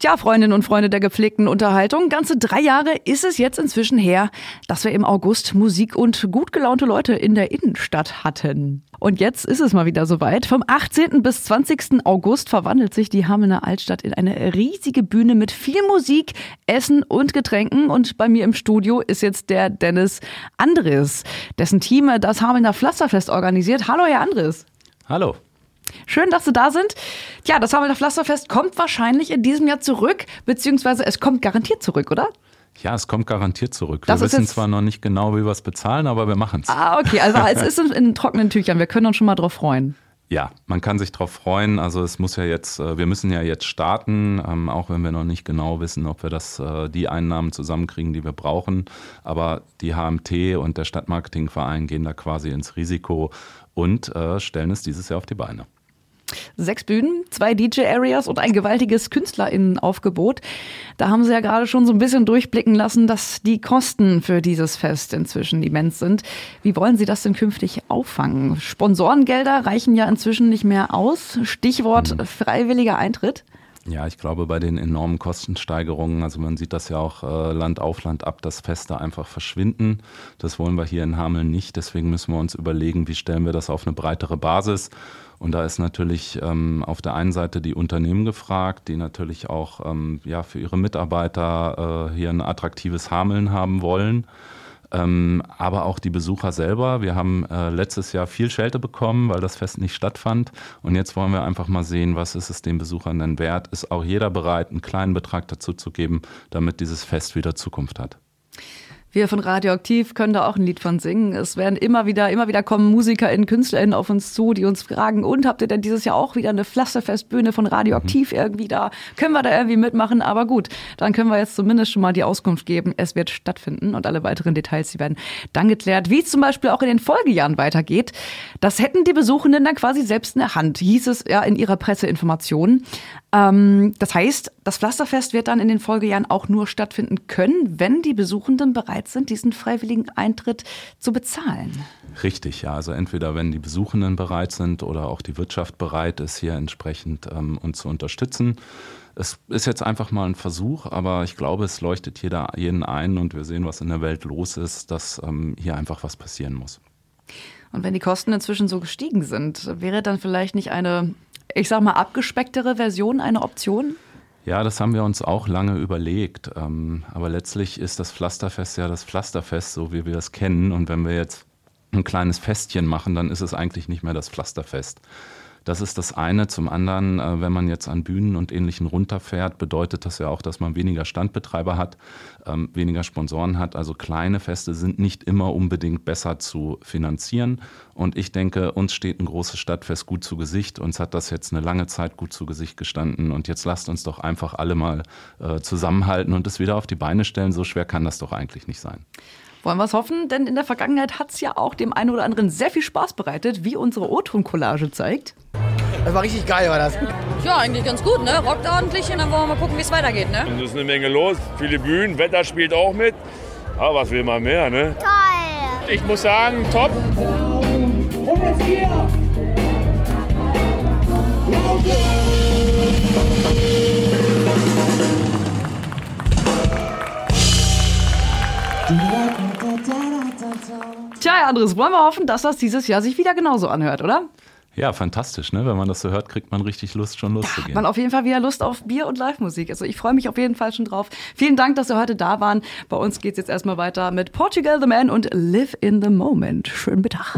Tja, Freundinnen und Freunde der gepflegten Unterhaltung, ganze drei Jahre ist es jetzt inzwischen her, dass wir im August Musik und gut gelaunte Leute in der Innenstadt hatten. Und jetzt ist es mal wieder soweit. Vom 18. bis 20. August verwandelt sich die Hamelner Altstadt in eine riesige Bühne mit viel Musik, Essen und Getränken. Und bei mir im Studio ist jetzt der Dennis Andres, dessen Team das Hamelner Pflasterfest organisiert. Hallo, Herr Andres. Hallo. Schön, dass Sie da sind. Ja, das Hamelner Pflasterfest kommt wahrscheinlich in diesem Jahr zurück, beziehungsweise es kommt garantiert zurück, oder? Ja, es kommt garantiert zurück. Das wir wissen zwar noch nicht genau, wie wir es bezahlen, aber wir machen es. Ah, okay, also es ist in, in trockenen Tüchern. Wir können uns schon mal drauf freuen. Ja, man kann sich darauf freuen. Also es muss ja jetzt, äh, wir müssen ja jetzt starten, ähm, auch wenn wir noch nicht genau wissen, ob wir das, äh, die Einnahmen zusammenkriegen, die wir brauchen. Aber die HMT und der Stadtmarketingverein gehen da quasi ins Risiko und äh, stellen es dieses Jahr auf die Beine. Sechs Bühnen, zwei DJ-Areas und ein gewaltiges KünstlerInnenaufgebot. Da haben Sie ja gerade schon so ein bisschen durchblicken lassen, dass die Kosten für dieses Fest inzwischen immens sind. Wie wollen Sie das denn künftig auffangen? Sponsorengelder reichen ja inzwischen nicht mehr aus. Stichwort freiwilliger Eintritt. Ja, ich glaube, bei den enormen Kostensteigerungen, also man sieht das ja auch äh, Land auf Land ab, dass Feste einfach verschwinden. Das wollen wir hier in Hameln nicht. Deswegen müssen wir uns überlegen, wie stellen wir das auf eine breitere Basis. Und da ist natürlich ähm, auf der einen Seite die Unternehmen gefragt, die natürlich auch ähm, ja, für ihre Mitarbeiter äh, hier ein attraktives Hameln haben wollen. Ähm, aber auch die Besucher selber. Wir haben äh, letztes Jahr viel Schelte bekommen, weil das Fest nicht stattfand. Und jetzt wollen wir einfach mal sehen, was ist es den Besuchern denn wert? Ist auch jeder bereit, einen kleinen Betrag dazu zu geben, damit dieses Fest wieder Zukunft hat? Wir von Radioaktiv können da auch ein Lied von singen. Es werden immer wieder, immer wieder kommen MusikerInnen, KünstlerInnen auf uns zu, die uns fragen, und habt ihr denn dieses Jahr auch wieder eine Pflasterfestbühne von Radioaktiv irgendwie da? Können wir da irgendwie mitmachen? Aber gut, dann können wir jetzt zumindest schon mal die Auskunft geben, es wird stattfinden und alle weiteren Details, die werden dann geklärt, wie es zum Beispiel auch in den Folgejahren weitergeht. Das hätten die Besuchenden dann quasi selbst in der Hand, hieß es ja in ihrer Presseinformation. Ähm, das heißt, das Pflasterfest wird dann in den Folgejahren auch nur stattfinden können, wenn die Besuchenden bereit sind, diesen freiwilligen Eintritt zu bezahlen. Richtig, ja. Also entweder wenn die Besuchenden bereit sind oder auch die Wirtschaft bereit ist, hier entsprechend ähm, uns zu unterstützen. Es ist jetzt einfach mal ein Versuch, aber ich glaube, es leuchtet jeder, jeden ein und wir sehen, was in der Welt los ist, dass ähm, hier einfach was passieren muss. Und wenn die Kosten inzwischen so gestiegen sind, wäre dann vielleicht nicht eine, ich sag mal, abgespecktere Version eine Option? Ja, das haben wir uns auch lange überlegt. Ähm, aber letztlich ist das Pflasterfest ja das Pflasterfest, so wie wir es kennen. Und wenn wir jetzt ein kleines Festchen machen, dann ist es eigentlich nicht mehr das Pflasterfest. Das ist das eine. Zum anderen, äh, wenn man jetzt an Bühnen und Ähnlichen runterfährt, bedeutet das ja auch, dass man weniger Standbetreiber hat, ähm, weniger Sponsoren hat. Also kleine Feste sind nicht immer unbedingt besser zu finanzieren. Und ich denke, uns steht ein großes Stadtfest gut zu Gesicht. Uns hat das jetzt eine lange Zeit gut zu Gesicht gestanden. Und jetzt lasst uns doch einfach alle mal äh, zusammenhalten und es wieder auf die Beine stellen. So schwer kann das doch eigentlich nicht sein. Wollen wir es hoffen? Denn in der Vergangenheit hat es ja auch dem einen oder anderen sehr viel Spaß bereitet, wie unsere O-Ton-Collage zeigt. Das war richtig geil, war das. Ja, eigentlich ganz gut, ne? Rockt ordentlich und dann wollen wir mal gucken, wie es weitergeht, ne? Es ist eine Menge los, viele Bühnen, Wetter spielt auch mit. Aber was will man mehr, ne? Toll! Ich muss sagen, top. Tja, Herr Andres, wollen wir hoffen, dass das dieses Jahr sich wieder genauso anhört, oder? Ja, fantastisch, ne? Wenn man das so hört, kriegt man richtig Lust, schon loszugehen. Man auf jeden Fall wieder Lust auf Bier und Live-Musik. Also ich freue mich auf jeden Fall schon drauf. Vielen Dank, dass Sie heute da waren. Bei uns geht's jetzt erstmal weiter mit Portugal the Man und Live in the Moment. Schönen Mittag.